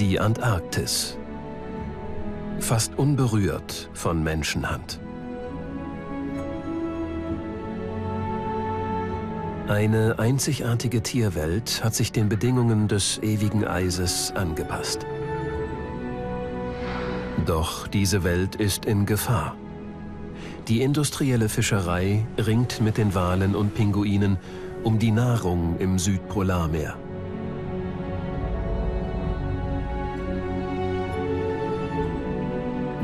Die Antarktis. Fast unberührt von Menschenhand. Eine einzigartige Tierwelt hat sich den Bedingungen des ewigen Eises angepasst. Doch diese Welt ist in Gefahr. Die industrielle Fischerei ringt mit den Walen und Pinguinen um die Nahrung im Südpolarmeer.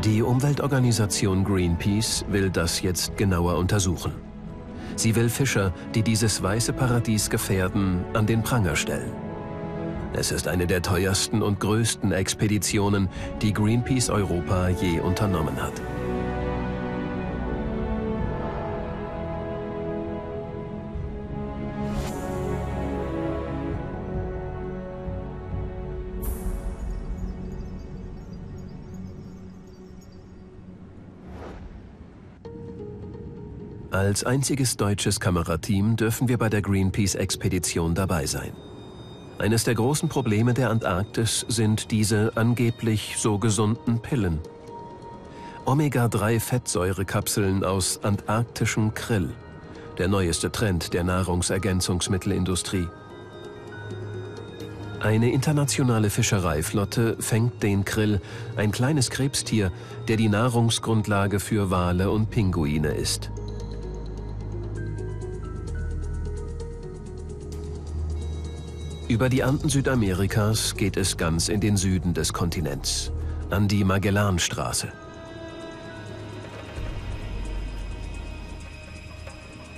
Die Umweltorganisation Greenpeace will das jetzt genauer untersuchen. Sie will Fischer, die dieses weiße Paradies gefährden, an den Pranger stellen. Es ist eine der teuersten und größten Expeditionen, die Greenpeace Europa je unternommen hat. Als einziges deutsches Kamerateam dürfen wir bei der Greenpeace-Expedition dabei sein. Eines der großen Probleme der Antarktis sind diese angeblich so gesunden Pillen. Omega-3-Fettsäurekapseln aus antarktischem Krill, der neueste Trend der Nahrungsergänzungsmittelindustrie. Eine internationale Fischereiflotte fängt den Krill, ein kleines Krebstier, der die Nahrungsgrundlage für Wale und Pinguine ist. Über die Anden Südamerikas geht es ganz in den Süden des Kontinents, an die Magellanstraße.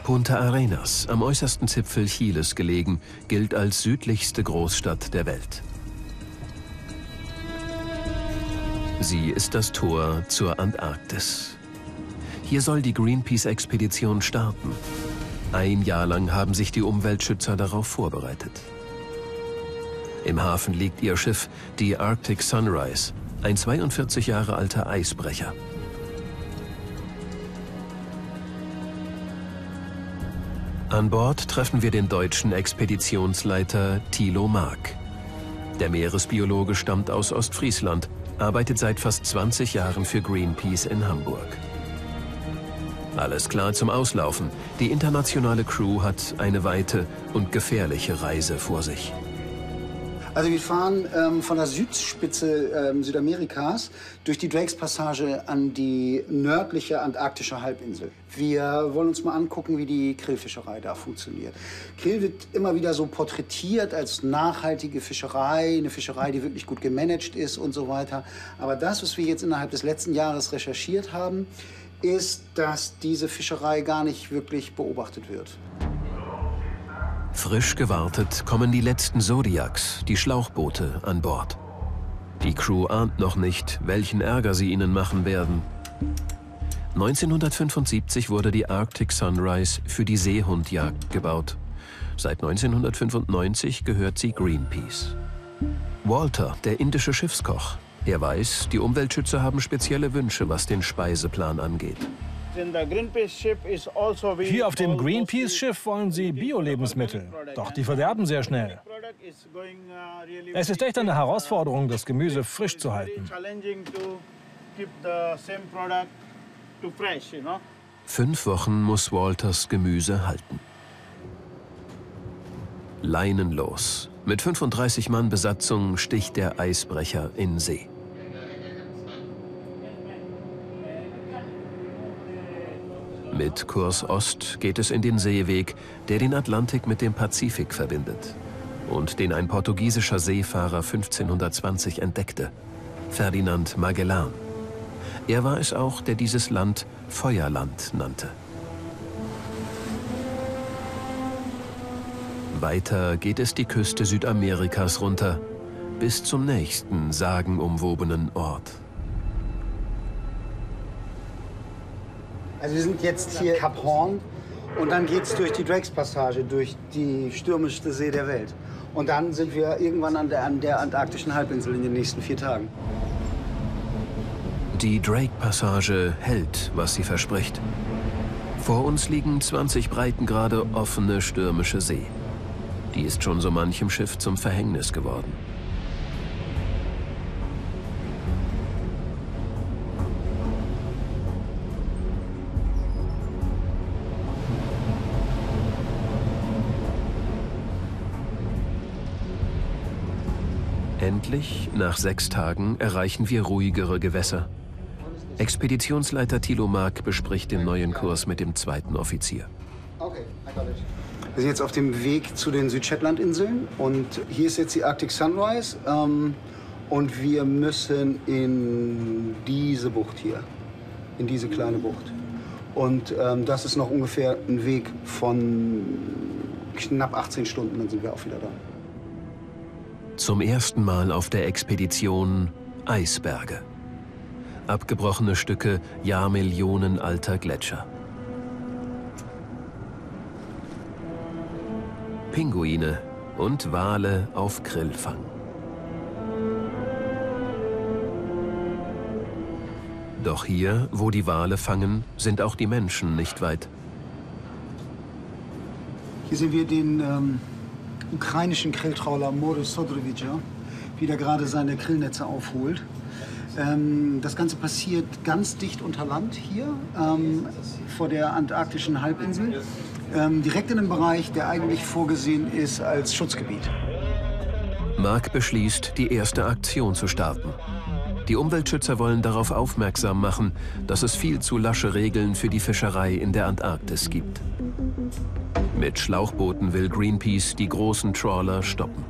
Punta Arenas, am äußersten Zipfel Chiles gelegen, gilt als südlichste Großstadt der Welt. Sie ist das Tor zur Antarktis. Hier soll die Greenpeace-Expedition starten. Ein Jahr lang haben sich die Umweltschützer darauf vorbereitet. Im Hafen liegt ihr Schiff, die Arctic Sunrise, ein 42 Jahre alter Eisbrecher. An Bord treffen wir den deutschen Expeditionsleiter Thilo Mark. Der Meeresbiologe stammt aus Ostfriesland, arbeitet seit fast 20 Jahren für Greenpeace in Hamburg. Alles klar zum Auslaufen. Die internationale Crew hat eine weite und gefährliche Reise vor sich. Also wir fahren ähm, von der Südspitze ähm, Südamerikas durch die Drakes-Passage an die nördliche antarktische Halbinsel. Wir wollen uns mal angucken, wie die Krillfischerei da funktioniert. Krill wird immer wieder so porträtiert als nachhaltige Fischerei, eine Fischerei, die wirklich gut gemanagt ist und so weiter. Aber das, was wir jetzt innerhalb des letzten Jahres recherchiert haben, ist, dass diese Fischerei gar nicht wirklich beobachtet wird. Frisch gewartet kommen die letzten Zodiacs, die Schlauchboote, an Bord. Die Crew ahnt noch nicht, welchen Ärger sie ihnen machen werden. 1975 wurde die Arctic Sunrise für die Seehundjagd gebaut. Seit 1995 gehört sie Greenpeace. Walter, der indische Schiffskoch, er weiß, die Umweltschützer haben spezielle Wünsche, was den Speiseplan angeht. Also Hier auf dem Greenpeace-Schiff wollen sie Bio-Lebensmittel, doch die verderben sehr schnell. Uh, es ist echt eine Herausforderung, das Gemüse frisch zu halten. Fünf Wochen muss Walters Gemüse halten. Leinenlos. Mit 35 Mann Besatzung sticht der Eisbrecher in See. Mit Kurs Ost geht es in den Seeweg, der den Atlantik mit dem Pazifik verbindet und den ein portugiesischer Seefahrer 1520 entdeckte, Ferdinand Magellan. Er war es auch, der dieses Land Feuerland nannte. Weiter geht es die Küste Südamerikas runter, bis zum nächsten sagenumwobenen Ort. Also wir sind jetzt hier Kap Horn und dann geht es durch die Drakes-Passage, durch die stürmischste See der Welt. Und dann sind wir irgendwann an der, an der antarktischen Halbinsel in den nächsten vier Tagen. Die Drake-Passage hält, was sie verspricht. Vor uns liegen 20 Breitengrade offene stürmische See. Die ist schon so manchem Schiff zum Verhängnis geworden. Endlich, nach sechs Tagen, erreichen wir ruhigere Gewässer. Expeditionsleiter Thilo Mark bespricht den neuen Kurs mit dem zweiten Offizier. Wir sind jetzt auf dem Weg zu den Südshetlandinseln und hier ist jetzt die Arctic Sunrise ähm, und wir müssen in diese Bucht hier, in diese kleine Bucht. Und ähm, das ist noch ungefähr ein Weg von knapp 18 Stunden, dann sind wir auch wieder da. Zum ersten Mal auf der Expedition Eisberge. Abgebrochene Stücke Jahrmillionen alter Gletscher. Pinguine und Wale auf Grillfang. Doch hier, wo die Wale fangen, sind auch die Menschen nicht weit. Hier sehen wir den ähm, ukrainischen Grilltrawler Moris Sodrovica, wie der gerade seine Grillnetze aufholt. Ähm, das Ganze passiert ganz dicht unter Land hier ähm, vor der antarktischen Halbinsel ähm, direkt in einem Bereich, der eigentlich vorgesehen ist als Schutzgebiet. Mark beschließt, die erste Aktion zu starten. Die Umweltschützer wollen darauf aufmerksam machen, dass es viel zu lasche Regeln für die Fischerei in der Antarktis gibt. Mit Schlauchbooten will Greenpeace die großen Trawler stoppen.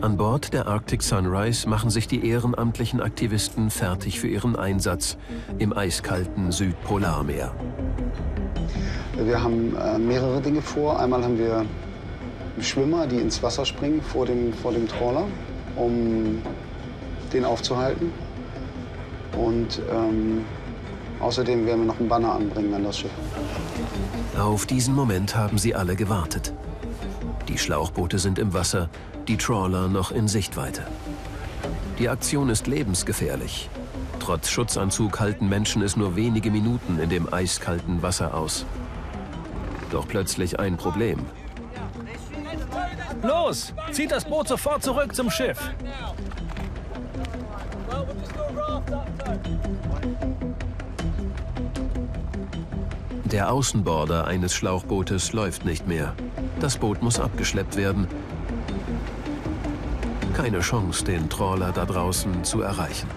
An Bord der Arctic Sunrise machen sich die ehrenamtlichen Aktivisten fertig für ihren Einsatz im eiskalten Südpolarmeer. Wir haben äh, mehrere Dinge vor. Einmal haben wir Schwimmer, die ins Wasser springen vor dem, vor dem Trawler, um den aufzuhalten. Und ähm, außerdem werden wir noch einen Banner anbringen an das Schiff. Auf diesen Moment haben sie alle gewartet. Die Schlauchboote sind im Wasser, die Trawler noch in Sichtweite. Die Aktion ist lebensgefährlich. Trotz Schutzanzug halten Menschen es nur wenige Minuten in dem eiskalten Wasser aus. Doch plötzlich ein Problem. Los, zieht das Boot sofort zurück zum Schiff. Der Außenborder eines Schlauchbootes läuft nicht mehr. Das Boot muss abgeschleppt werden. Keine Chance, den Trawler da draußen zu erreichen.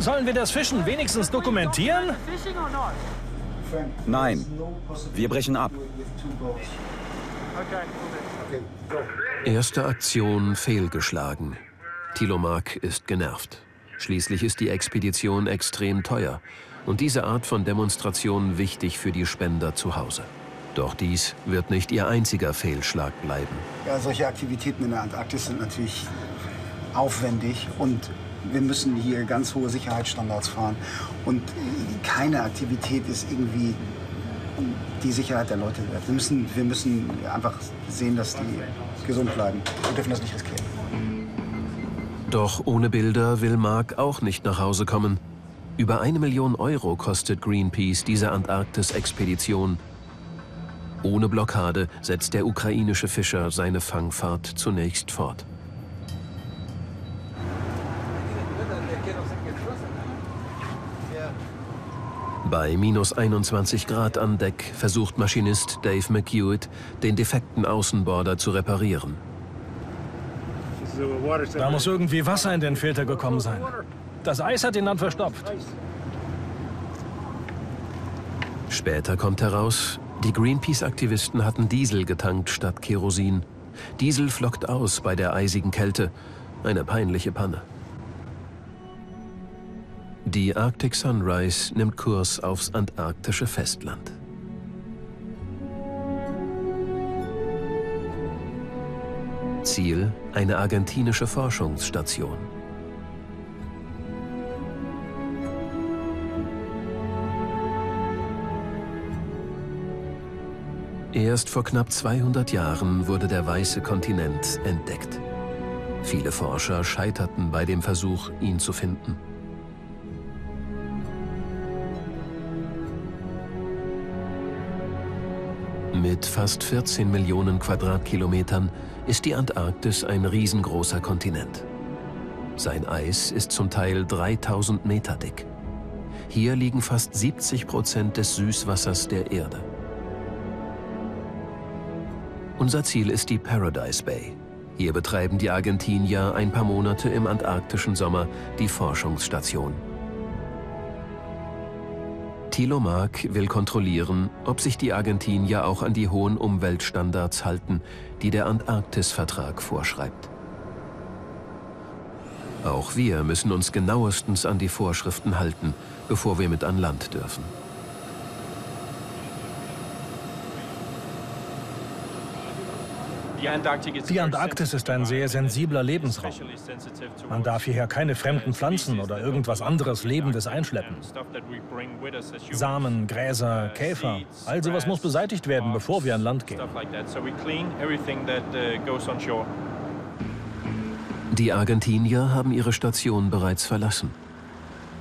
Sollen wir das Fischen wenigstens dokumentieren? Nein, wir brechen ab. Erste Aktion fehlgeschlagen. Tilomark ist genervt. Schließlich ist die Expedition extrem teuer und diese Art von Demonstration wichtig für die Spender zu Hause. Doch dies wird nicht ihr einziger Fehlschlag bleiben. Ja, solche Aktivitäten in der Antarktis sind natürlich aufwendig und wir müssen hier ganz hohe Sicherheitsstandards fahren. Und keine Aktivität ist irgendwie die Sicherheit der Leute. Wir müssen, wir müssen einfach sehen, dass die gesund bleiben. Wir dürfen das nicht riskieren. Doch ohne Bilder will Mark auch nicht nach Hause kommen. Über eine Million Euro kostet Greenpeace diese Antarktis-Expedition. Ohne Blockade setzt der ukrainische Fischer seine Fangfahrt zunächst fort. Bei minus 21 Grad an Deck versucht Maschinist Dave McHewitt, den defekten Außenborder zu reparieren. Da muss irgendwie Wasser in den Filter gekommen sein. Das Eis hat ihn dann verstopft. Später kommt heraus, die Greenpeace-Aktivisten hatten Diesel getankt statt Kerosin. Diesel flockt aus bei der eisigen Kälte. Eine peinliche Panne. Die Arctic Sunrise nimmt Kurs aufs antarktische Festland. Ziel eine argentinische Forschungsstation. Erst vor knapp 200 Jahren wurde der weiße Kontinent entdeckt. Viele Forscher scheiterten bei dem Versuch, ihn zu finden. Mit fast 14 Millionen Quadratkilometern ist die Antarktis ein riesengroßer Kontinent. Sein Eis ist zum Teil 3000 Meter dick. Hier liegen fast 70 Prozent des Süßwassers der Erde. Unser Ziel ist die Paradise Bay. Hier betreiben die Argentinier ein paar Monate im antarktischen Sommer die Forschungsstation. Thilo Mark will kontrollieren, ob sich die Argentinier auch an die hohen Umweltstandards halten, die der Antarktisvertrag vorschreibt. Auch wir müssen uns genauestens an die Vorschriften halten, bevor wir mit an Land dürfen. Die Antarktis ist ein sehr sensibler Lebensraum. Man darf hierher keine fremden Pflanzen oder irgendwas anderes Lebendes einschleppen. Samen, Gräser, Käfer, all sowas muss beseitigt werden, bevor wir an Land gehen. Die Argentinier haben ihre Station bereits verlassen.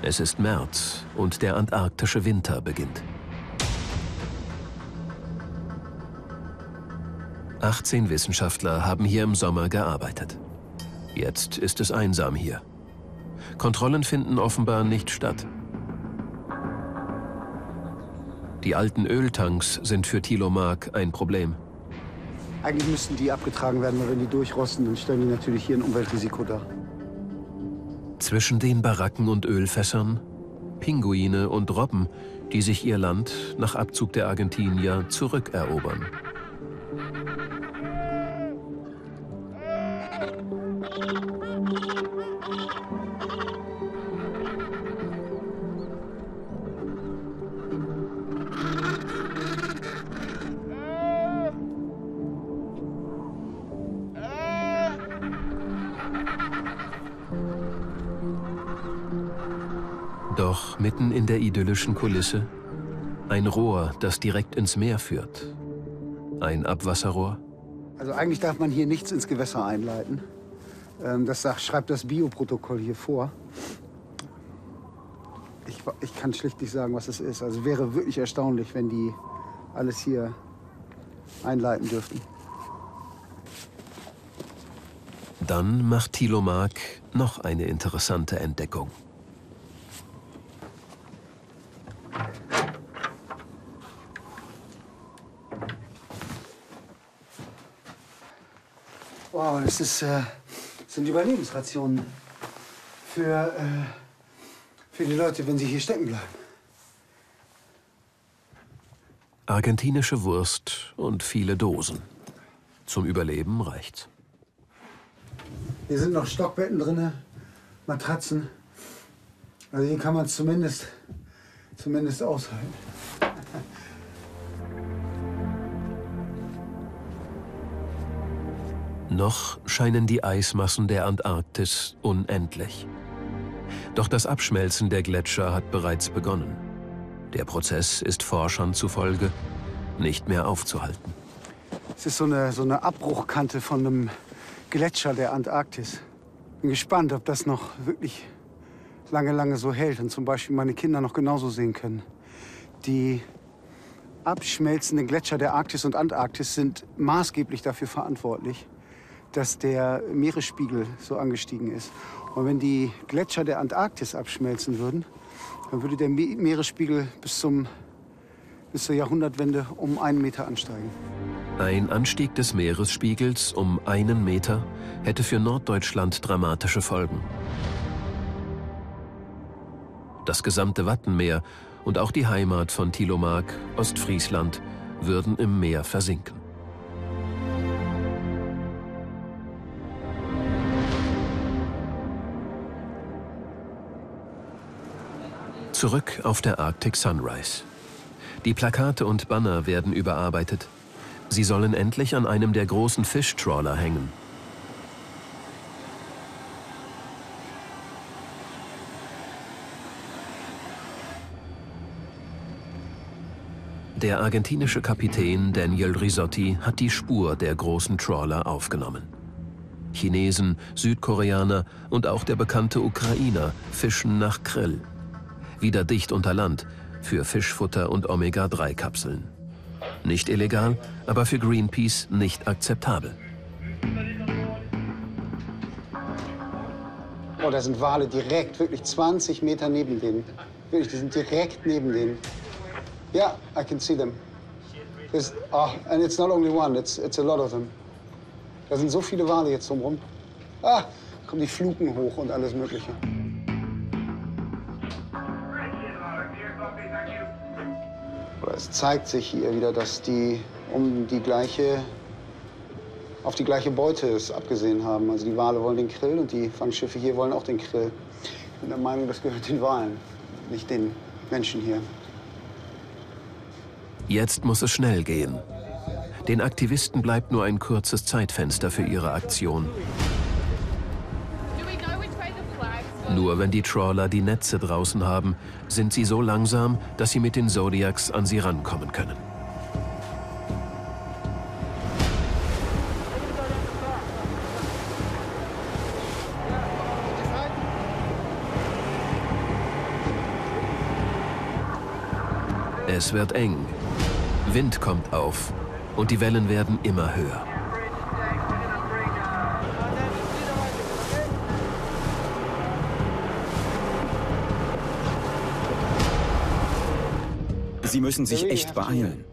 Es ist März und der antarktische Winter beginnt. 18 Wissenschaftler haben hier im Sommer gearbeitet. Jetzt ist es einsam hier. Kontrollen finden offenbar nicht statt. Die alten Öltanks sind für Thilo Mark ein Problem. Eigentlich müssten die abgetragen werden, weil wenn die durchrosten, dann stellen die natürlich hier ein Umweltrisiko dar. Zwischen den Baracken und Ölfässern Pinguine und Robben, die sich ihr Land nach Abzug der Argentinier zurückerobern. Doch mitten in der idyllischen Kulisse ein Rohr, das direkt ins Meer führt. Ein Abwasserrohr. Also eigentlich darf man hier nichts ins Gewässer einleiten. Ähm, das sagt, schreibt das Bioprotokoll hier vor. Ich, ich kann schlicht nicht sagen, was es ist. Also wäre wirklich erstaunlich, wenn die alles hier einleiten dürften. Dann macht Thilo Mark noch eine interessante Entdeckung. Das, ist, äh, das sind Überlebensrationen für, äh, für die Leute, wenn sie hier stecken bleiben. Argentinische Wurst und viele Dosen. Zum Überleben reicht's. Hier sind noch Stockbetten drin, Matratzen. Also hier kann man es zumindest, zumindest aushalten. Noch scheinen die Eismassen der Antarktis unendlich. Doch das Abschmelzen der Gletscher hat bereits begonnen. Der Prozess ist Forschern zufolge nicht mehr aufzuhalten. Es ist so eine, so eine Abbruchkante von einem Gletscher der Antarktis. Bin gespannt, ob das noch wirklich lange, lange so hält und zum Beispiel meine Kinder noch genauso sehen können. Die abschmelzenden Gletscher der Arktis und Antarktis sind maßgeblich dafür verantwortlich, dass der Meeresspiegel so angestiegen ist. Und wenn die Gletscher der Antarktis abschmelzen würden, dann würde der Me Meeresspiegel bis, zum, bis zur Jahrhundertwende um einen Meter ansteigen. Ein Anstieg des Meeresspiegels um einen Meter hätte für Norddeutschland dramatische Folgen. Das gesamte Wattenmeer und auch die Heimat von Thilo Mark, Ostfriesland, würden im Meer versinken. Zurück auf der Arctic Sunrise. Die Plakate und Banner werden überarbeitet. Sie sollen endlich an einem der großen Fischtrawler hängen. Der argentinische Kapitän Daniel Risotti hat die Spur der großen Trawler aufgenommen. Chinesen, Südkoreaner und auch der bekannte Ukrainer fischen nach Krill. Wieder dicht unter Land, für Fischfutter und Omega-3-Kapseln. Nicht illegal, aber für Greenpeace nicht akzeptabel. Oh, da sind Wale direkt, wirklich 20 Meter neben denen. Wirklich, die sind direkt neben denen. Ja, I can see them. This, oh, and it's not only one, it's, it's a lot of them. Da sind so viele Wale jetzt drumherum. Ah, kommen die Fluken hoch und alles Mögliche. Es zeigt sich hier wieder, dass die um die gleiche, auf die gleiche Beute es abgesehen haben. Also die Wale wollen den Krill und die Fangschiffe hier wollen auch den Krill. Ich bin der Meinung, das gehört den Walen, nicht den Menschen hier. Jetzt muss es schnell gehen. Den Aktivisten bleibt nur ein kurzes Zeitfenster für ihre Aktion. Nur wenn die Trawler die Netze draußen haben, sind sie so langsam, dass sie mit den Zodiacs an sie rankommen können. Es wird eng. Wind kommt auf und die Wellen werden immer höher. Sie müssen sich echt beeilen.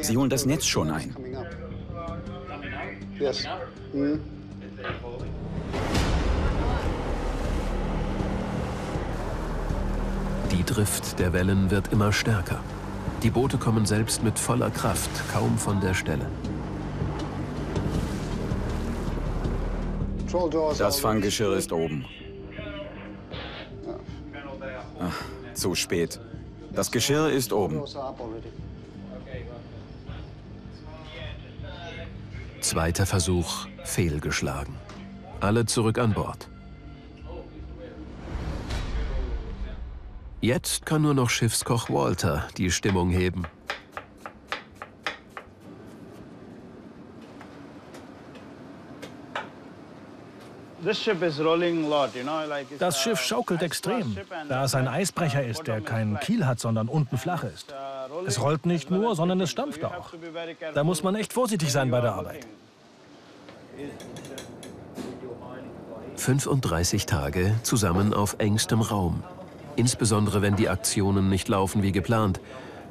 Sie holen das Netz schon ein. Mhm. Die Drift der Wellen wird immer stärker. Die Boote kommen selbst mit voller Kraft kaum von der Stelle. Das Fanggeschirr ist oben. Ach, zu spät. Das Geschirr ist oben. Zweiter Versuch fehlgeschlagen. Alle zurück an Bord. Jetzt kann nur noch Schiffskoch Walter die Stimmung heben. Das Schiff schaukelt extrem, da es ein Eisbrecher ist, der keinen Kiel hat, sondern unten flach ist. Es rollt nicht nur, sondern es stampft auch. Da muss man echt vorsichtig sein bei der Arbeit. 35 Tage zusammen auf engstem Raum. Insbesondere wenn die Aktionen nicht laufen wie geplant,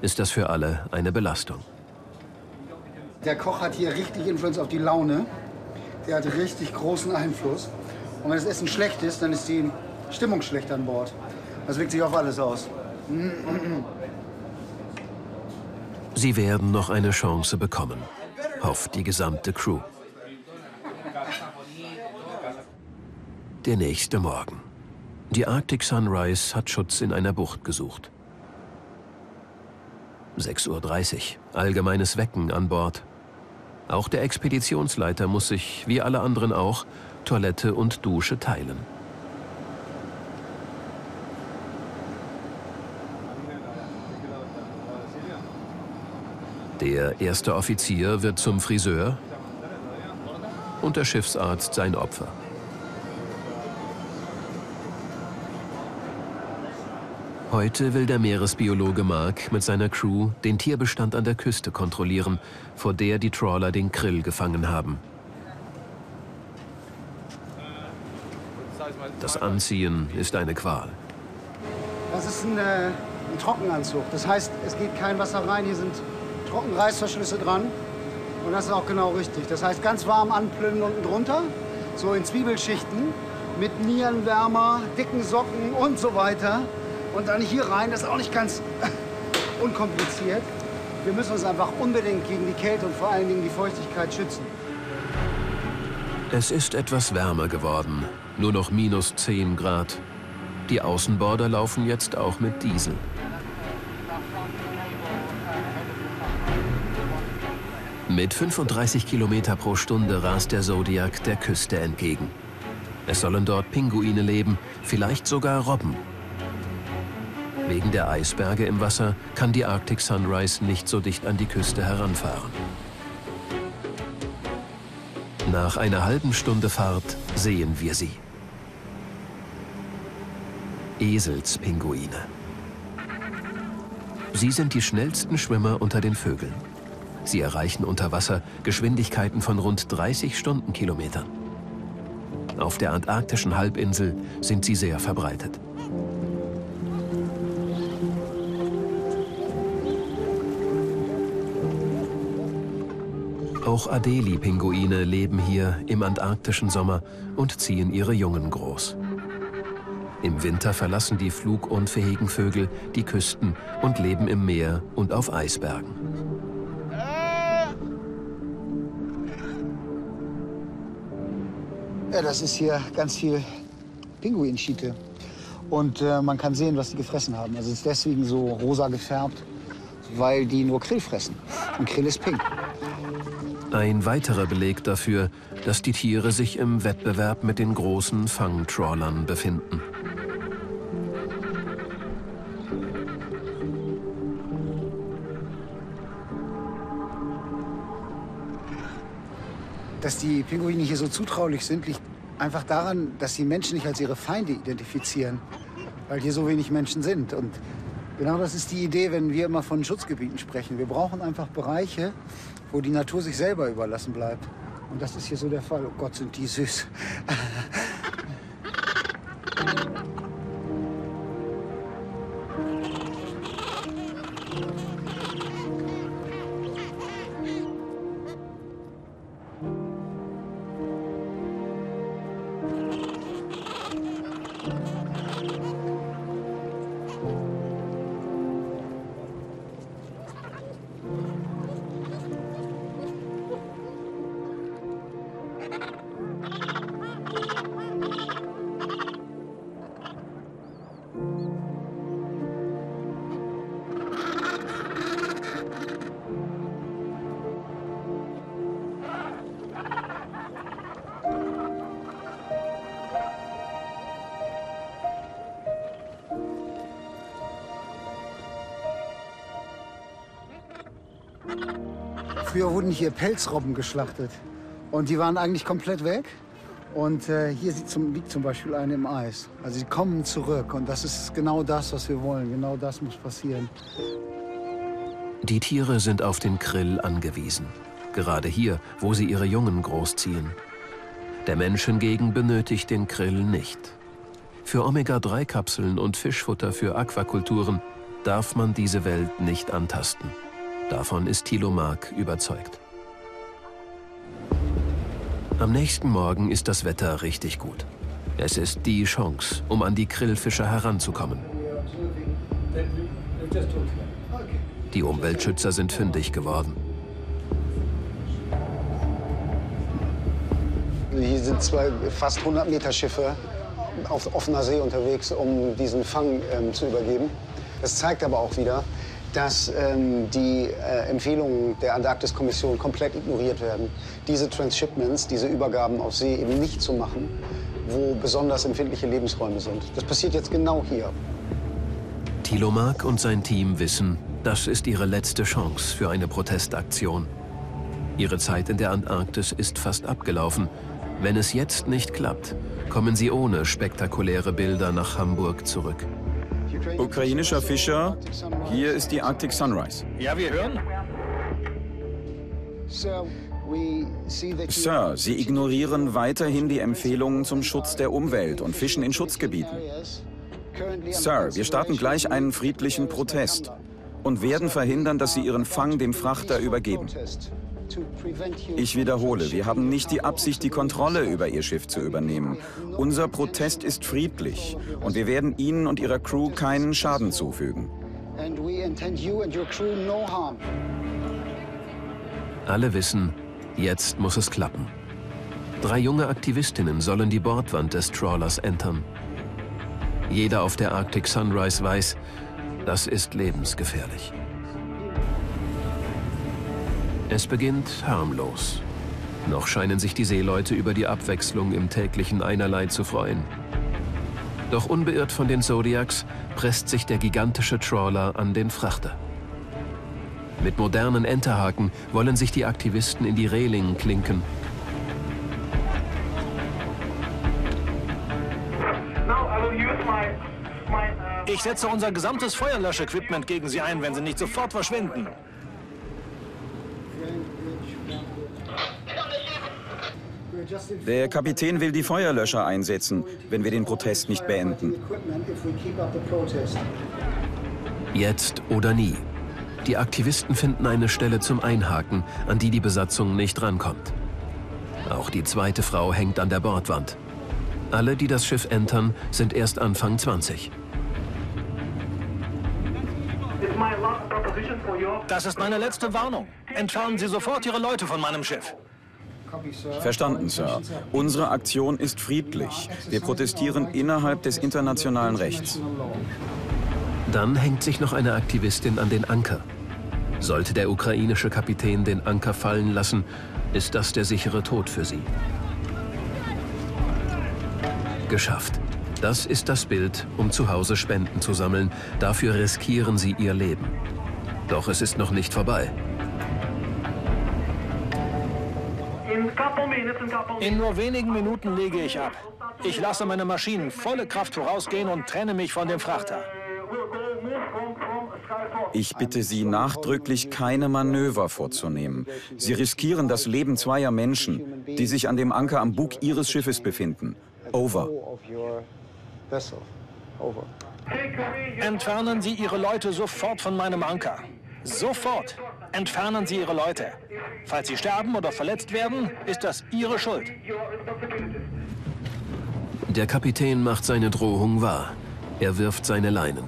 ist das für alle eine Belastung. Der Koch hat hier richtig Influenz auf die Laune. Der hat richtig großen Einfluss. Und wenn das Essen schlecht ist, dann ist die Stimmung schlecht an Bord. Das wirkt sich auf alles aus. Sie werden noch eine Chance bekommen, hofft die gesamte Crew. Der nächste Morgen. Die Arctic Sunrise hat Schutz in einer Bucht gesucht. 6.30 Uhr, allgemeines Wecken an Bord. Auch der Expeditionsleiter muss sich, wie alle anderen auch, Toilette und Dusche teilen. Der erste Offizier wird zum Friseur und der Schiffsarzt sein Opfer. Heute will der Meeresbiologe Mark mit seiner Crew den Tierbestand an der Küste kontrollieren, vor der die Trawler den Krill gefangen haben. Das Anziehen ist eine Qual. Das ist ein, äh, ein Trockenanzug. Das heißt, es geht kein Wasser rein. Hier sind Trockenreißverschlüsse dran. Und das ist auch genau richtig. Das heißt, ganz warm anplünnen unten drunter, so in Zwiebelschichten, mit Nierenwärmer, dicken Socken und so weiter. Und dann hier rein, das ist auch nicht ganz unkompliziert. Wir müssen uns einfach unbedingt gegen die Kälte und vor allen Dingen die Feuchtigkeit schützen. Es ist etwas wärmer geworden, nur noch minus 10 Grad. Die Außenborder laufen jetzt auch mit Diesel. Mit 35 Kilometer pro Stunde rast der Zodiac der Küste entgegen. Es sollen dort Pinguine leben, vielleicht sogar Robben. Wegen der Eisberge im Wasser kann die Arctic Sunrise nicht so dicht an die Küste heranfahren. Nach einer halben Stunde Fahrt sehen wir sie. Eselspinguine. Sie sind die schnellsten Schwimmer unter den Vögeln. Sie erreichen unter Wasser Geschwindigkeiten von rund 30 Stundenkilometern. Auf der antarktischen Halbinsel sind sie sehr verbreitet. Auch Adeli-Pinguine leben hier im antarktischen Sommer und ziehen ihre Jungen groß. Im Winter verlassen die flugunfähigen Vögel die Küsten und leben im Meer und auf Eisbergen. Ja, das ist hier ganz viel Pinguinschiete. Und äh, man kann sehen, was die gefressen haben. Also es ist deswegen so rosa gefärbt, weil die nur Krill fressen. Und Krill ist pink. Ein weiterer Beleg dafür, dass die Tiere sich im Wettbewerb mit den großen Fangtrawlern befinden. Dass die Pinguine hier so zutraulich sind, liegt einfach daran, dass die Menschen nicht als ihre Feinde identifizieren, weil hier so wenig Menschen sind. Und genau das ist die Idee, wenn wir immer von Schutzgebieten sprechen. Wir brauchen einfach Bereiche, wo die Natur sich selber überlassen bleibt. Und das ist hier so der Fall. Oh Gott, sind die süß. Früher wurden hier Pelzrobben geschlachtet. Und die waren eigentlich komplett weg. Und äh, hier zum, liegt zum Beispiel eine im Eis. Also sie kommen zurück. Und das ist genau das, was wir wollen. Genau das muss passieren. Die Tiere sind auf den Krill angewiesen. Gerade hier, wo sie ihre Jungen großziehen. Der Mensch hingegen benötigt den Krill nicht. Für Omega-3-Kapseln und Fischfutter für Aquakulturen darf man diese Welt nicht antasten. Davon ist Thilo Mark überzeugt. Am nächsten Morgen ist das Wetter richtig gut. Es ist die Chance, um an die Krillfischer heranzukommen. Die Umweltschützer sind fündig geworden. Hier sind zwei fast 100 Meter Schiffe auf offener See unterwegs, um diesen Fang ähm, zu übergeben. Das zeigt aber auch wieder, dass ähm, die äh, Empfehlungen der Antarktis-Kommission komplett ignoriert werden. Diese Transshipments, diese Übergaben auf See eben nicht zu machen, wo besonders empfindliche Lebensräume sind. Das passiert jetzt genau hier. Thilo Mark und sein Team wissen, das ist ihre letzte Chance für eine Protestaktion. Ihre Zeit in der Antarktis ist fast abgelaufen. Wenn es jetzt nicht klappt, kommen sie ohne spektakuläre Bilder nach Hamburg zurück. Ukrainischer Fischer, hier ist die Arctic Sunrise. Ja, wir hören. Sir, Sie ignorieren weiterhin die Empfehlungen zum Schutz der Umwelt und fischen in Schutzgebieten. Sir, wir starten gleich einen friedlichen Protest und werden verhindern, dass Sie Ihren Fang dem Frachter übergeben. Ich wiederhole, wir haben nicht die Absicht, die Kontrolle über Ihr Schiff zu übernehmen. Unser Protest ist friedlich und wir werden Ihnen und Ihrer Crew keinen Schaden zufügen. Alle wissen, jetzt muss es klappen. Drei junge Aktivistinnen sollen die Bordwand des Trawlers entern. Jeder auf der Arctic Sunrise weiß, das ist lebensgefährlich. Es beginnt harmlos. Noch scheinen sich die Seeleute über die Abwechslung im täglichen Einerlei zu freuen. Doch unbeirrt von den Zodiacs presst sich der gigantische Trawler an den Frachter. Mit modernen Enterhaken wollen sich die Aktivisten in die Reling klinken. Ich setze unser gesamtes Feuerlöschequipment gegen sie ein, wenn sie nicht sofort verschwinden. Der Kapitän will die Feuerlöscher einsetzen, wenn wir den Protest nicht beenden. Jetzt oder nie. Die Aktivisten finden eine Stelle zum Einhaken, an die die Besatzung nicht rankommt. Auch die zweite Frau hängt an der Bordwand. Alle, die das Schiff entern, sind erst Anfang 20. Das ist meine letzte Warnung. Entfernen Sie sofort Ihre Leute von meinem Schiff. Verstanden, Sir. Unsere Aktion ist friedlich. Wir protestieren innerhalb des internationalen Rechts. Dann hängt sich noch eine Aktivistin an den Anker. Sollte der ukrainische Kapitän den Anker fallen lassen, ist das der sichere Tod für sie. Geschafft. Das ist das Bild, um zu Hause Spenden zu sammeln. Dafür riskieren sie ihr Leben. Doch es ist noch nicht vorbei. In nur wenigen Minuten lege ich ab. Ich lasse meine Maschinen volle Kraft vorausgehen und trenne mich von dem Frachter. Ich bitte Sie nachdrücklich, keine Manöver vorzunehmen. Sie riskieren das Leben zweier Menschen, die sich an dem Anker am Bug Ihres Schiffes befinden. Over. Entfernen Sie Ihre Leute sofort von meinem Anker. Sofort entfernen Sie Ihre Leute. Falls sie sterben oder verletzt werden, ist das Ihre Schuld. Der Kapitän macht seine Drohung wahr. Er wirft seine Leinen.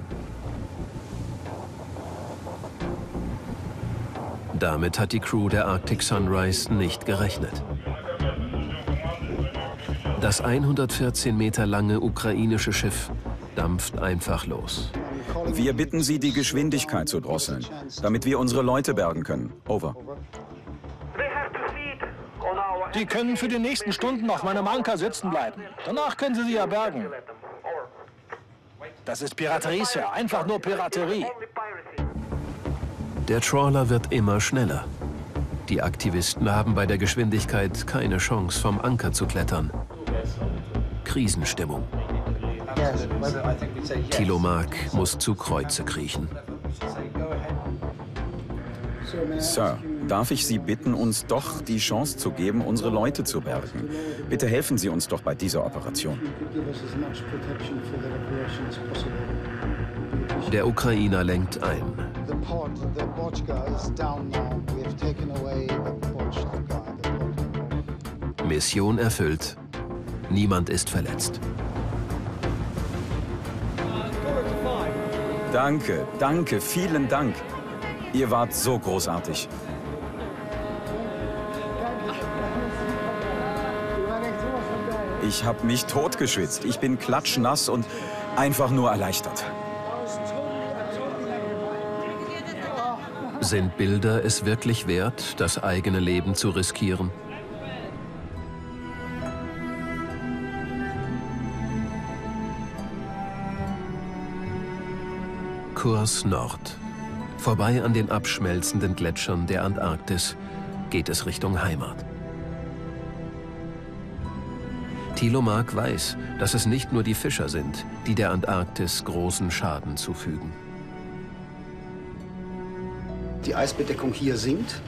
Damit hat die Crew der Arctic Sunrise nicht gerechnet. Das 114 Meter lange ukrainische Schiff dampft einfach los. Wir bitten Sie, die Geschwindigkeit zu drosseln, damit wir unsere Leute bergen können. Over. Die können für die nächsten Stunden auf meinem Anker sitzen bleiben. Danach können Sie sie ja bergen. Das ist Piraterie, Sir. Einfach nur Piraterie. Der Trawler wird immer schneller. Die Aktivisten haben bei der Geschwindigkeit keine Chance, vom Anker zu klettern. Krisenstimmung. Tilomark muss zu Kreuze kriechen. Sir, darf ich Sie bitten, uns doch die Chance zu geben, unsere Leute zu bergen? Bitte helfen Sie uns doch bei dieser Operation. Der Ukrainer lenkt ein. Mission erfüllt. Niemand ist verletzt. Danke, danke, vielen Dank. Ihr wart so großartig. Ich habe mich totgeschwitzt. Ich bin klatschnass und einfach nur erleichtert. Sind Bilder es wirklich wert, das eigene Leben zu riskieren? Kurs Nord. Vorbei an den abschmelzenden Gletschern der Antarktis geht es Richtung Heimat. Thilo Mark weiß, dass es nicht nur die Fischer sind, die der Antarktis großen Schaden zufügen. Die Eisbedeckung hier sinkt.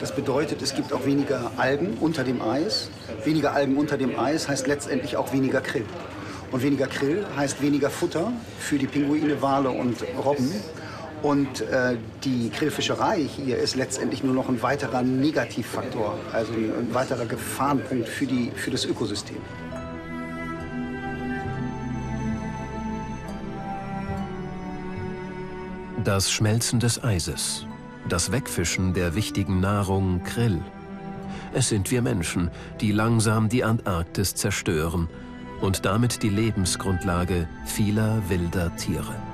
Das bedeutet, es gibt auch weniger Algen unter dem Eis. Weniger Algen unter dem Eis heißt letztendlich auch weniger Krill. Und weniger Krill heißt weniger Futter für die Pinguine, Wale und Robben. Und äh, die Grillfischerei hier ist letztendlich nur noch ein weiterer Negativfaktor, also ein, ein weiterer Gefahrenpunkt für, die, für das Ökosystem. Das Schmelzen des Eises, das Wegfischen der wichtigen Nahrung Krill. Es sind wir Menschen, die langsam die Antarktis zerstören und damit die Lebensgrundlage vieler wilder Tiere.